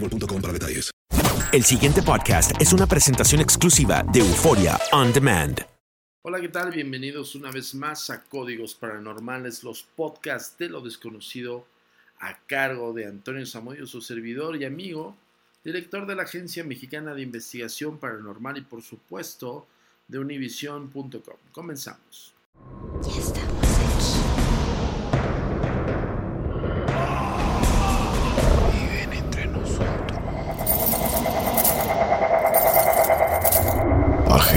boostmobile.com para detalles. El siguiente podcast es una presentación exclusiva de Euforia On Demand. Hola, ¿qué tal? Bienvenidos una vez más a Códigos Paranormales, los podcasts de lo desconocido a cargo de Antonio Zamudio, su servidor y amigo, director de la Agencia Mexicana de Investigación Paranormal y por supuesto de univision.com. Comenzamos. Ya estamos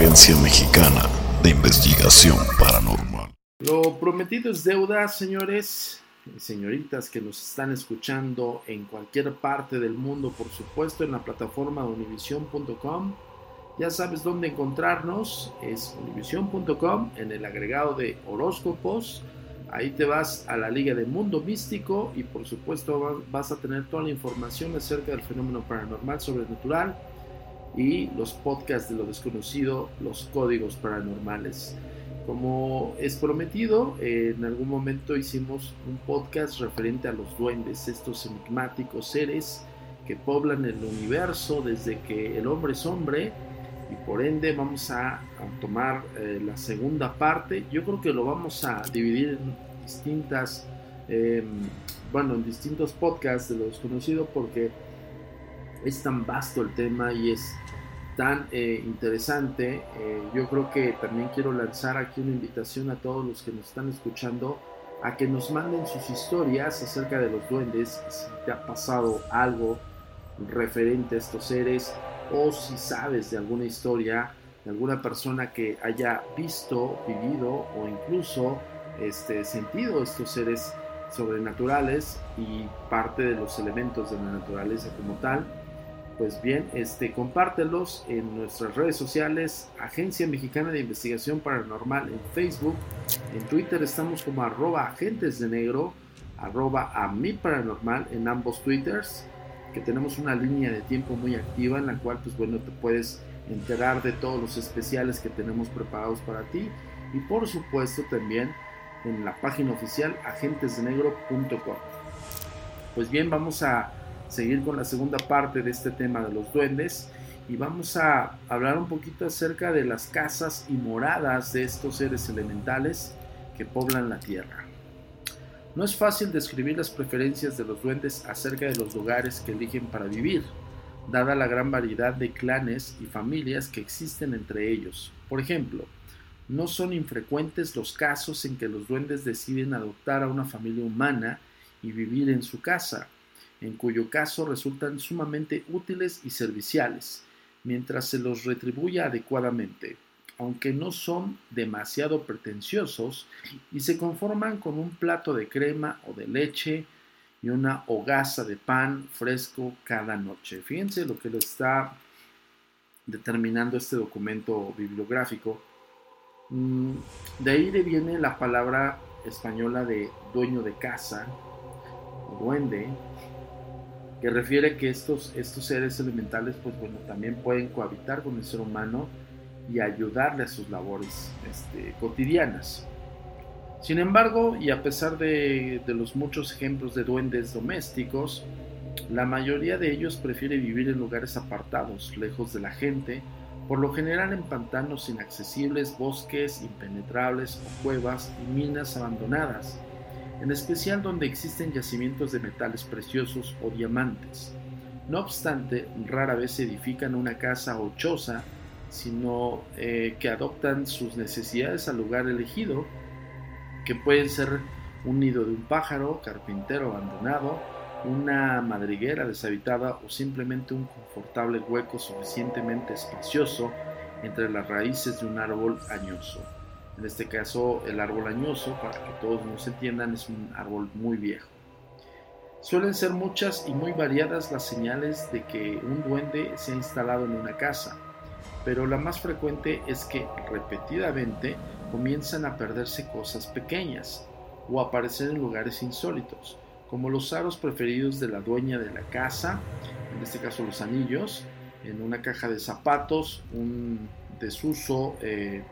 Agencia Mexicana de Investigación Paranormal. Lo prometido es deuda, señores y señoritas que nos están escuchando en cualquier parte del mundo, por supuesto, en la plataforma de univision.com. Ya sabes dónde encontrarnos, es univision.com, en el agregado de horóscopos. Ahí te vas a la Liga de Mundo Místico y por supuesto va- vas a tener toda la información acerca del fenómeno paranormal sobrenatural y los podcasts de lo desconocido, los códigos paranormales. Como es prometido, en algún momento hicimos un podcast referente a los duendes, estos enigmáticos seres que poblan el universo desde que el hombre es hombre y por ende vamos a, tomar eh, la segunda parte. Yo creo que lo vamos a dividir en distintas, eh, bueno, en distintos podcasts de lo desconocido porque es tan vasto el tema y es tan eh, interesante. Eh, yo creo que también quiero lanzar aquí una invitación a todos los que nos están escuchando a que nos manden sus historias acerca de los duendes, si te ha pasado algo referente a estos seres o si sabes de alguna historia de alguna persona que haya visto, vivido o incluso este, sentido estos seres sobrenaturales y parte de los elementos de la naturaleza como tal pues bien, este, compártelos en nuestras redes sociales, Agencia Mexicana de Investigación Paranormal en Facebook, en Twitter estamos como arroba agentes de negro, arroba a mi paranormal en ambos Twitters, que tenemos una línea de tiempo muy activa en la cual pues bueno te puedes enterar de todos los especiales que tenemos preparados para ti y por supuesto también en la página oficial agentesdenegro.com. Pues bien, vamos a seguir con la segunda parte de este tema de los duendes y vamos a hablar un poquito acerca de las casas y moradas de estos seres elementales que poblan la tierra. No es fácil describir las preferencias de los duendes acerca de los lugares que eligen para vivir, dada la gran variedad de clanes y familias que existen entre ellos. Por ejemplo, no son infrecuentes los casos en que los duendes deciden adoptar a una familia humana y vivir en su casa. En cuyo caso resultan sumamente útiles y serviciales, mientras se los retribuya adecuadamente, aunque no son demasiado pretenciosos y se conforman con un plato de crema o de leche y una hogaza de pan fresco cada noche. Fíjense lo que lo está determinando este documento bibliográfico. Mm, de ahí viene la palabra española de dueño de casa duende, que refiere que estos, estos seres elementales, pues bueno, también pueden cohabitar con el ser humano y ayudarle a sus labores este, cotidianas. Sin embargo, y a pesar de, de los muchos ejemplos de duendes domésticos, la mayoría de ellos prefiere vivir en lugares apartados, lejos de la gente, por lo general en pantanos inaccesibles, bosques impenetrables o cuevas y minas abandonadas, en especial donde existen yacimientos de metales preciosos o diamantes. No obstante, rara vez edifican una casa o choza, sino eh, que adoptan sus necesidades al lugar elegido, que pueden ser un nido de un pájaro, carpintero abandonado, una madriguera deshabitada o simplemente un confortable hueco suficientemente espacioso entre las raíces de un árbol añoso. En este caso, el árbol añoso, para que todos nos entiendan, es un árbol muy viejo. Suelen ser muchas y muy variadas las señales de que un duende se ha instalado en una casa, pero la más frecuente es que repetidamente comienzan a perderse cosas pequeñas o aparecer en lugares insólitos, como los aros preferidos de la dueña de la casa, en este caso los anillos, en una caja de zapatos, un desuso, eh,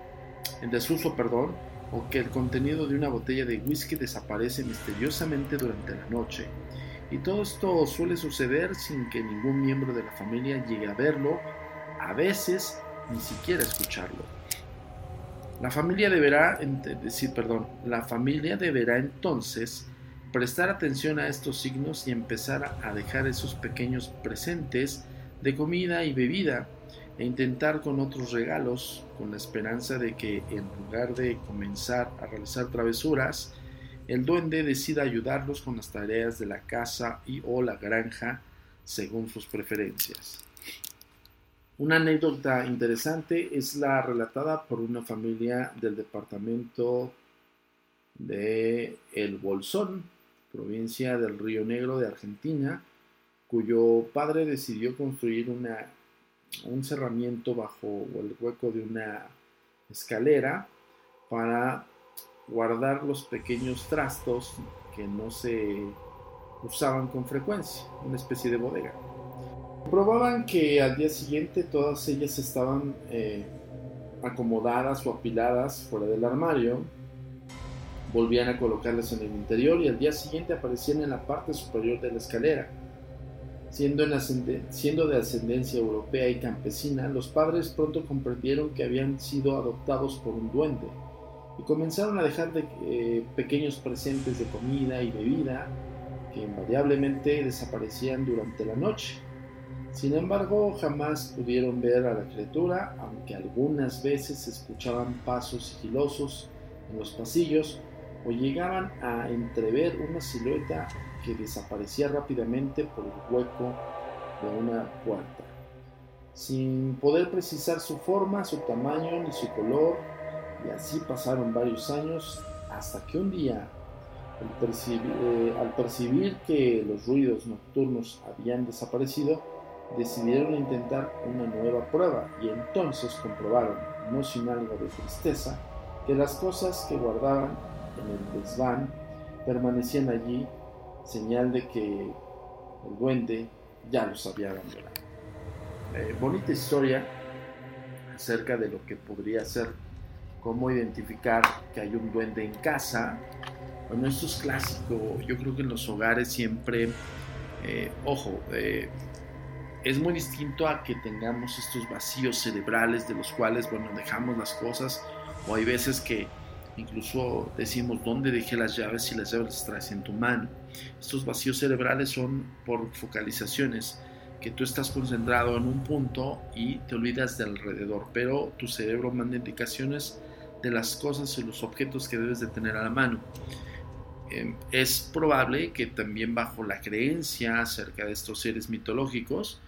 en desuso, perdón, o que el contenido de una botella de whisky desaparece misteriosamente durante la noche. Y todo esto suele suceder sin que ningún miembro de la familia llegue a verlo, a veces ni siquiera escucharlo. La familia deberá, decir, perdón, la familia deberá entonces prestar atención a estos signos y empezar a dejar esos pequeños presentes de comida y bebida e intentar con otros regalos con la esperanza de que en lugar de comenzar a realizar travesuras, el duende decida ayudarlos con las tareas de la casa y o la granja según sus preferencias. Una anécdota interesante es la relatada por una familia del departamento de El Bolsón, provincia del Río Negro de Argentina, cuyo padre decidió construir una, un cerramiento bajo el hueco de una escalera para guardar los pequeños trastos que no se usaban con frecuencia, una especie de bodega. Probaban que al día siguiente todas ellas estaban eh, acomodadas o apiladas fuera del armario volvían a colocarlas en el interior y al día siguiente aparecían en la parte superior de la escalera. Siendo, de ascendencia europea y campesina, los padres pronto comprendieron que habían sido adoptados por un duende y comenzaron a dejar de, eh, pequeños presentes de comida y bebida que invariablemente desaparecían durante la noche. Sin embargo, jamás pudieron ver a la criatura, aunque algunas veces escuchaban pasos sigilosos en los pasillos o llegaban a entrever una silueta que desaparecía rápidamente por el hueco de una puerta, sin poder precisar su forma, su tamaño ni su color, y así pasaron varios años hasta que un día, al percibir, eh, al percibir que los ruidos nocturnos habían desaparecido, decidieron intentar una nueva prueba y entonces comprobaron, no sin algo de tristeza, que las cosas que guardaban en el desván permanecían allí, señal de que el duende ya los había abandonado. Eh, bonita historia acerca de lo que podría ser, cómo identificar que hay un duende en casa. Bueno, esto es clásico, yo creo que en los hogares siempre, eh, ojo, eh, es muy distinto a que tengamos estos vacíos cerebrales de los cuales, bueno, dejamos las cosas o hay veces que Incluso decimos dónde dejé las llaves y las llaves las traes en tu mano. Estos vacíos cerebrales son por focalizaciones, que tú estás concentrado en un punto y te olvidas de alrededor, pero tu cerebro manda indicaciones de las cosas y los objetos que debes de tener a la mano. eh, es probable que también bajo la creencia acerca de estos seres mitológicos,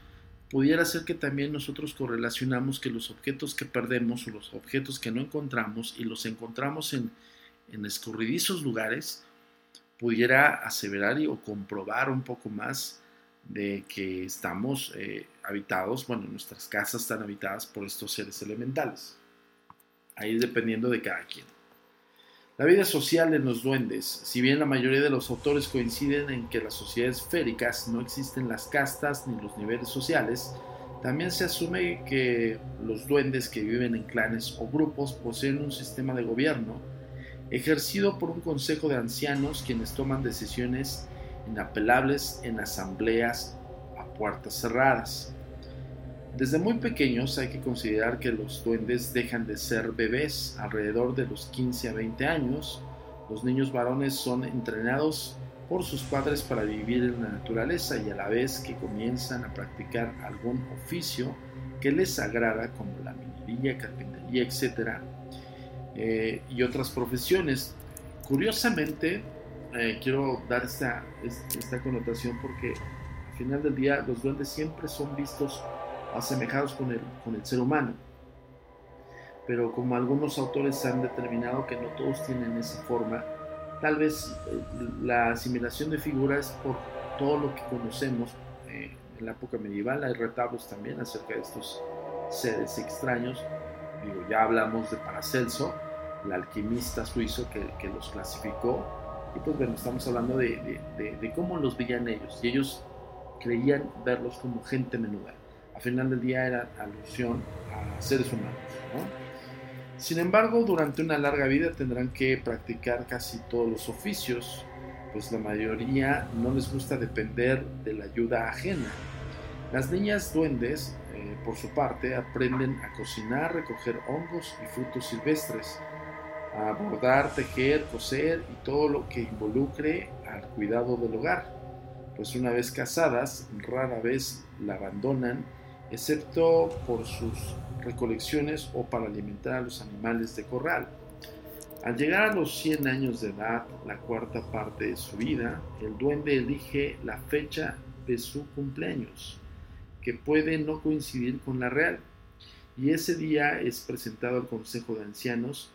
pudiera ser que también nosotros correlacionamos que los objetos que perdemos o los objetos que no encontramos y los encontramos en, en escurridizos lugares, pudiera aseverar y, o comprobar un poco más de que estamos eh, habitados, bueno, nuestras casas están habitadas por estos seres elementales. Ahí dependiendo de cada quien. La vida social en los duendes. Si bien la mayoría de los autores coinciden en que las sociedades féricas no existen las castas ni los niveles sociales, también se asume que los duendes que viven en clanes o grupos poseen un sistema de gobierno ejercido por un consejo de ancianos quienes toman decisiones inapelables en asambleas a puertas cerradas. Desde muy pequeños hay que considerar que los duendes dejan de ser bebés alrededor de los 15 a 20 años. Los niños varones son entrenados por sus padres para vivir en la naturaleza y a la vez que comienzan a practicar algún oficio que les agrada como la minería, carpintería, etc. Eh, y otras profesiones. Curiosamente, eh, quiero dar esta, esta connotación porque al final del día los duendes siempre son vistos asemejados con el, con el ser humano. Pero como algunos autores han determinado que no todos tienen esa forma, tal vez eh, la asimilación de figuras por todo lo que conocemos eh, en la época medieval, hay retablos también acerca de estos seres extraños. Digo, ya hablamos de Paracelso, el alquimista suizo que, los clasificó. Y pues bueno, estamos hablando de cómo los veían ellos. Y ellos creían verlos como gente menuda al final del día era alusión a seres humanos. Sin embargo, durante una larga vida tendrán que practicar casi todos los oficios, pues la mayoría no les gusta depender de la ayuda ajena. Las niñas duendes, eh, por su parte, aprenden a cocinar, recoger hongos y frutos silvestres, a bordar, tejer, coser y todo lo que involucre al cuidado del hogar. Pues una vez casadas, rara vez la abandonan excepto por sus recolecciones o para alimentar a los animales de corral. Al llegar a los 100 años de edad, la cuarta parte de su vida, el duende elige la fecha de su cumpleaños, que puede no coincidir con la real, y ese día es presentado al Consejo de Ancianos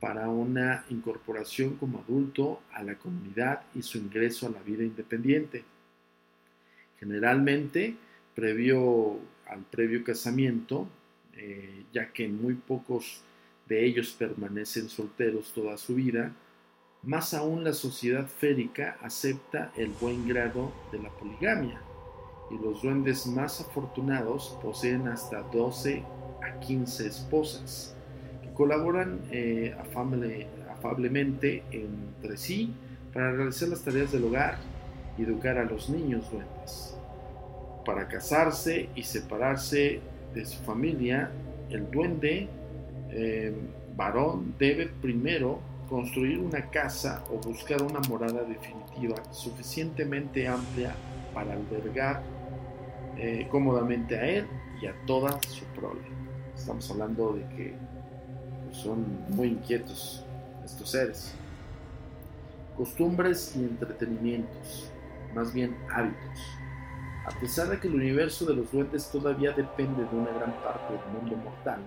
para una incorporación como adulto a la comunidad y su ingreso a la vida independiente. Generalmente, previo al previo casamiento, eh, ya que muy pocos de ellos permanecen solteros toda su vida, más aún la sociedad férica acepta el buen grado de la poligamia y los duendes más afortunados poseen hasta 12 a 15 esposas que colaboran eh, afablemente entre sí para realizar las tareas del hogar y educar a los niños duendes para casarse y separarse de su familia, el duende eh, varón debe primero construir una casa o buscar una morada definitiva suficientemente amplia para albergar eh, cómodamente a él y a toda su prole. Estamos hablando de que pues, son muy inquietos estos seres. Costumbres y entretenimientos, más bien hábitos. A pesar de que el universo de los duendes todavía depende de una gran parte del mundo mortal,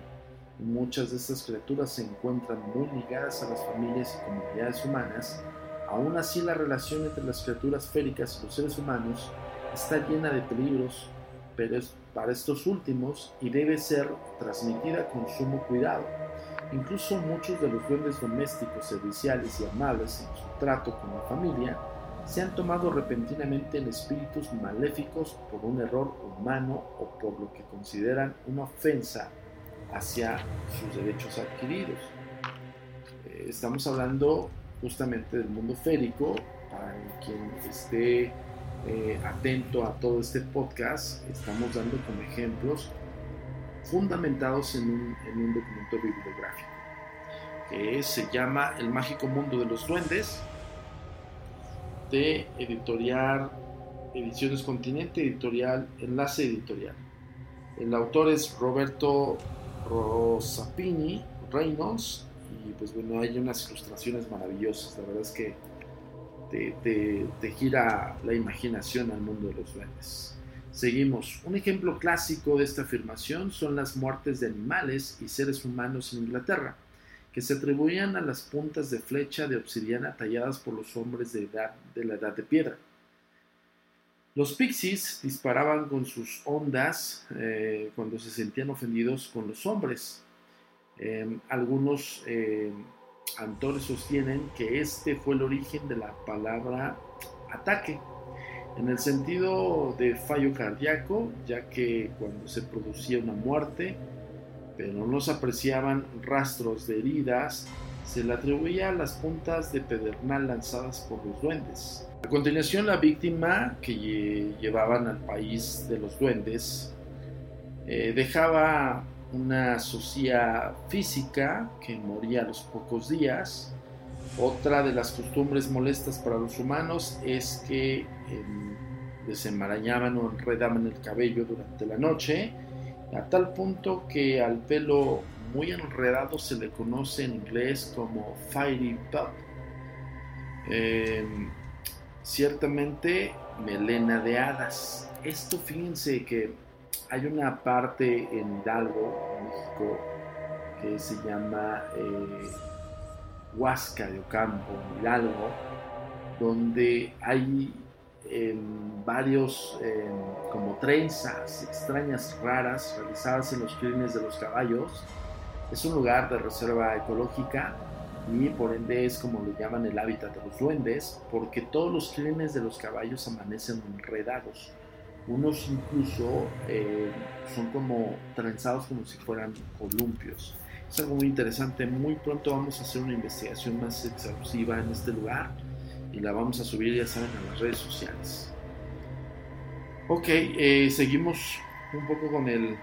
muchas de estas criaturas se encuentran muy ligadas a las familias y comunidades humanas, aún así la relación entre las criaturas féricas y los seres humanos está llena de peligros, pero es para estos últimos y debe ser transmitida con sumo cuidado. Incluso muchos de los duendes domésticos, serviciales y amables en su trato con la familia se han tomado repentinamente en espíritus maléficos por un error humano o por lo que consideran una ofensa hacia sus derechos adquiridos. Eh, estamos hablando justamente del mundo férico, para quien esté eh, atento a todo este podcast, estamos dando como ejemplos fundamentados en un, en un documento bibliográfico que se llama El mágico mundo de los duendes, Editorial Ediciones Continente, Editorial Enlace Editorial. El autor es Roberto Rosapini Reynolds y pues bueno, hay unas ilustraciones maravillosas. La verdad es que te, gira la imaginación al mundo de los duendes. Seguimos. Un ejemplo clásico de esta afirmación son las muertes de animales y seres humanos en Inglaterra, que se atribuían a las puntas de flecha de obsidiana talladas por los hombres de, la edad de piedra. Los pixies disparaban con sus ondas eh, cuando se sentían ofendidos con los hombres. Em, algunos eh, autores sostienen que este fue el origen de la palabra ataque, en el sentido de fallo cardíaco, ya que cuando se producía una muerte, pero no se apreciaban rastros de heridas, se le atribuía a las puntas de pedernal lanzadas por los duendes. A continuación, la víctima que llevaban al país de los duendes eh, dejaba una socia física que moría a los pocos días. Otra de las costumbres molestas para los humanos es que em, desenmarañaban o enredaban el cabello durante la noche, a tal punto que al pelo muy enredado se le conoce en inglés como fiery pup. Em, ciertamente melena de hadas. Esto fíjense que hay una parte en Hidalgo, México, que se llama eh, Huasca de Ocampo, Hidalgo, donde hay varios em, como trenzas extrañas, raras, realizadas en los crines de los caballos. Es un lugar de reserva ecológica y por ende es como lo llaman el hábitat de los duendes, porque todos los crines de los caballos amanecen enredados unos incluso eh, son como trenzados como si fueran columpios. Es algo muy interesante. Muy pronto vamos a hacer una investigación más exhaustiva en este lugar y la vamos a subir, ya saben, a las redes sociales. Ok, eh, seguimos un poco con el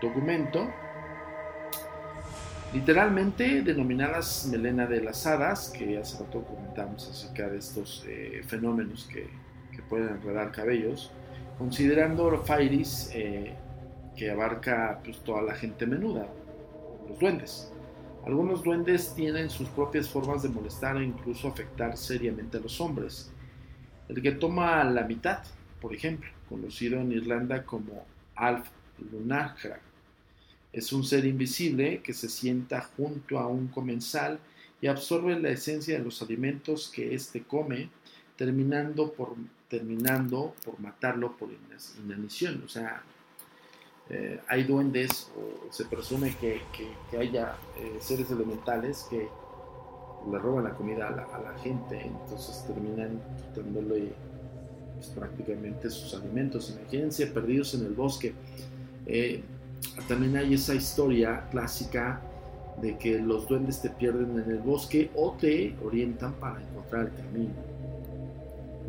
documento. Literalmente denominadas melena de las hadas, que hace rato comentamos acerca de estos eh, fenómenos que, que pueden enredar cabellos considerando Fairis, eh, que abarca pues, toda la gente menuda, los duendes. Algunos duendes tienen sus propias formas de molestar e incluso afectar seriamente a los hombres. El que toma la mitad, por ejemplo, conocido en Irlanda como Alf Lunarkra, es un ser invisible que se sienta junto a un comensal y absorbe la esencia de los alimentos que éste come, terminando por terminando por matarlo por inanición. O sea, eh, hay duendes, o se presume que, haya eh, seres elementales que le roban la comida a la, gente, entonces terminan quitándole pues, prácticamente sus alimentos. Imagínense perdidos en el bosque. Eh, también hay esa historia clásica de que los duendes te pierden en el bosque o te orientan para encontrar el camino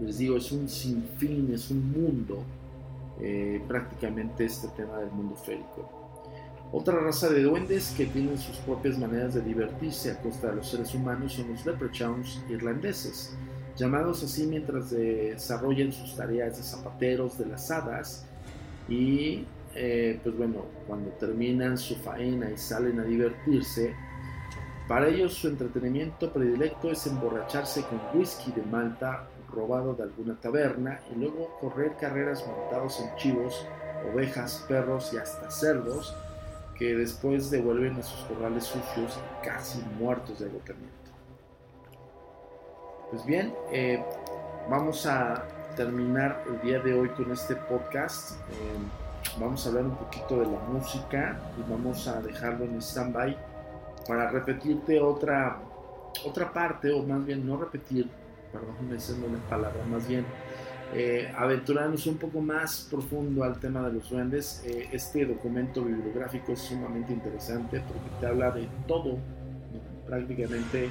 les digo, es un sinfín, es un mundo, eh, prácticamente este tema del mundo férico. Otra raza de duendes que tienen sus propias maneras de divertirse a costa de los seres humanos son los leprechauns irlandeses, llamados así mientras desarrollan sus tareas de zapateros de las hadas y eh, pues bueno, cuando terminan su faena y salen a divertirse, para ellos su entretenimiento predilecto es emborracharse con whisky de Malta robado de alguna taberna y luego correr carreras montados en chivos, ovejas, perros y hasta cerdos que después devuelven a sus corrales sucios y casi muertos de agotamiento. Pues bien, eh, vamos a terminar el día de hoy con este podcast. Eh, vamos a hablar un poquito de la música y vamos a dejarlo en stand-by para repetirte otra, otra parte, o más bien no repetir, perdón, esa no es palabra, más bien eh, aventurarnos un poco más profundo al tema de los duendes. Eh, este documento bibliográfico es sumamente interesante porque te habla de todo, prácticamente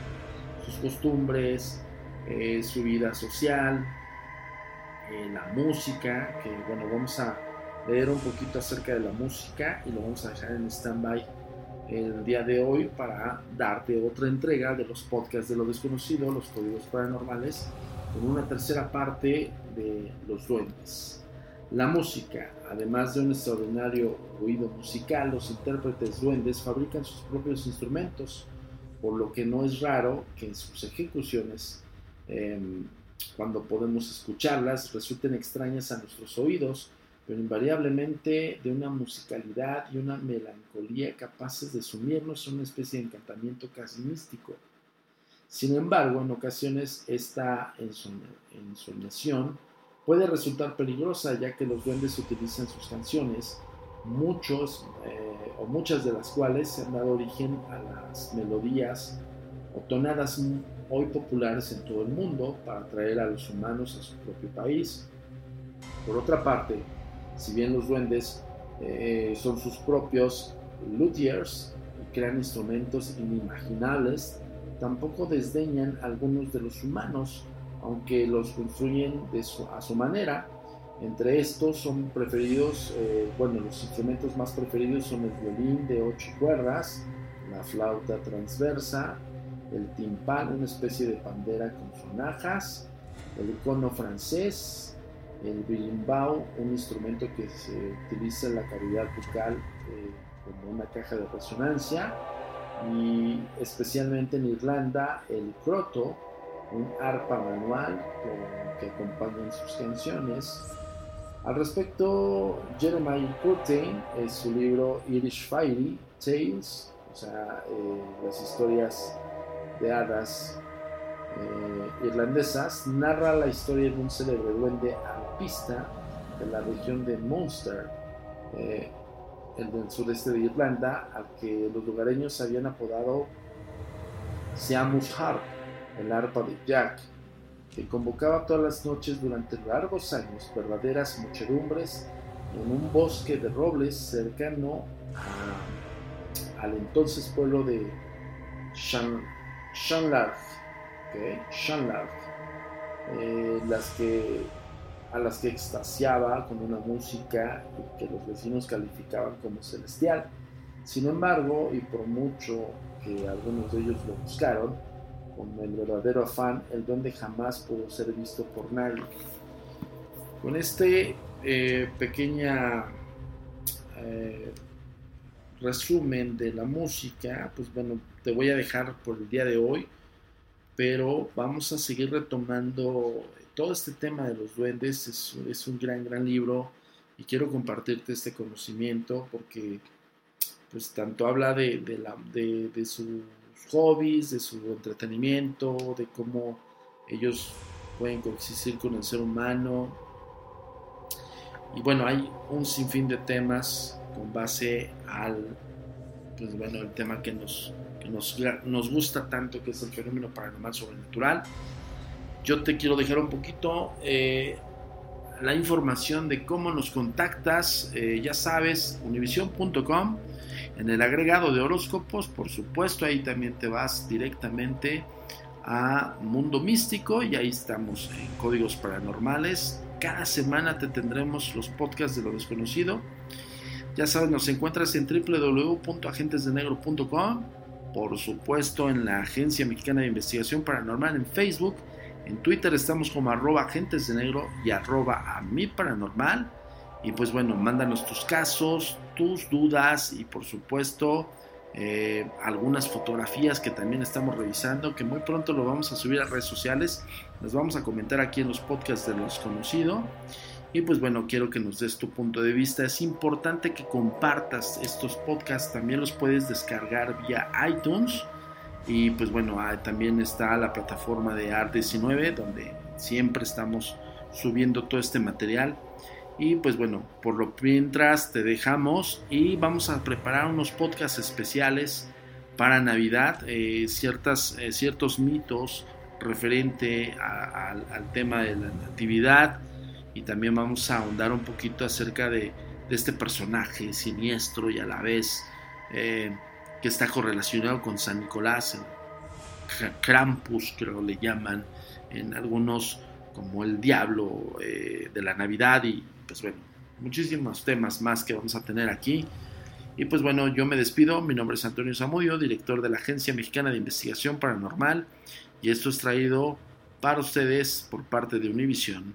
sus costumbres, eh, su vida social, la música, que bueno, vamos a leer un poquito acerca de la música y lo vamos a dejar en stand-by el día de hoy para darte otra entrega de los podcasts de lo desconocido, los códigos paranormales, con una tercera parte de los duendes. La música, además de un extraordinario ruido musical, los intérpretes duendes fabrican sus propios instrumentos, por lo que no es raro que en sus ejecuciones em, cuando podemos escucharlas, resulten extrañas a nuestros oídos, pero invariablemente de una musicalidad y una melancolía capaces de sumirnos en una especie de encantamiento casi místico. Sin embargo, en ocasiones esta ensoñación puede resultar peligrosa ya que los duendes utilizan sus canciones, muchos eh, o muchas de las cuales se han dado origen a las melodías o tonadas hoy populares en todo el mundo para atraer a los humanos a su propio país. Por otra parte, si bien los duendes eh, son sus propios luthiers y crean instrumentos inimaginables, tampoco desdeñan algunos de los humanos, aunque los construyen a su manera. Entre estos son preferidos, eh, bueno, los instrumentos más preferidos son el violín de ocho cuerdas, la flauta transversa, el timpán, una especie de pandera con sonajas, el cono francés, el birimbau, un instrumento que se utiliza en la cavidad bucal eh, como una caja de resonancia, y especialmente en Irlanda el croto, un arpa manual que acompaña en sus canciones. Al respecto, Jeremiah Curtin, en su libro Irish Fairy Tales, o sea, eh, las historias de hadas eh, irlandesas, narra la historia de un célebre duende alpista de la región de Munster, eh, el del sureste de Irlanda, al que los lugareños habían apodado Seamus Harp, el arpa de Jack, que convocaba todas las noches durante largos años verdaderas muchedumbres en un bosque de robles cercano al entonces pueblo de Shanlarg, eh, las que a las que extasiaba con una música que los vecinos calificaban como celestial. Sin embargo, y por mucho que algunos de ellos lo buscaron, con el verdadero afán, el duende jamás pudo ser visto por nadie. Con este eh, pequeña eh, resumen de la música, pues bueno, te voy a dejar por el día de hoy, pero vamos a seguir retomando todo este tema de los duendes es, un gran, gran libro y quiero compartirte este conocimiento porque pues tanto habla de, la, de, sus hobbies, de su entretenimiento, de cómo ellos pueden coexistir con el ser humano. Y bueno, hay un sinfín de temas con base al, pues bueno, el tema que nos, que nos, nos gusta tanto, que es el fenómeno paranormal sobrenatural yo te quiero dejar un poquito eh, la información de cómo nos contactas. Eh, ya sabes, univision.com. En el agregado de horóscopos, por supuesto, ahí también te vas directamente a Mundo Místico y ahí estamos en Códigos Paranormales. Cada semana te tendremos los podcasts de lo desconocido. Ya sabes, nos encuentras en www.agentesdenegro.com, por supuesto en la Agencia Mexicana de Investigación Paranormal en Facebook en Twitter estamos como arroba agentes de negro y arroba a mi paranormal. Y pues bueno, mándanos tus casos, tus dudas y por supuesto eh, algunas fotografías que también estamos revisando, que muy pronto lo vamos a subir a redes sociales. Las vamos a comentar aquí en los podcasts de los conocidos. Y pues bueno, quiero que nos des tu punto de vista. Es importante que compartas estos podcasts. También los puedes descargar vía iTunes y pues bueno, ah, también está la plataforma de Art19, donde siempre estamos subiendo todo este material. Y pues bueno, por lo mientras te dejamos y vamos a preparar unos podcasts especiales para Navidad, eh, ciertas, eh, ciertos mitos referente al tema de la natividad y también vamos a ahondar un poquito acerca de, este personaje siniestro y a la vez eh, que está correlacionado con San Nicolás, Krampus creo le llaman, en algunos como el diablo eh, de la Navidad y pues bueno, muchísimos temas más que vamos a tener aquí. Y pues bueno, yo me despido, mi nombre es Antonio Zamudio, director de la Agencia Mexicana de Investigación Paranormal y esto es traído para ustedes por parte de Univision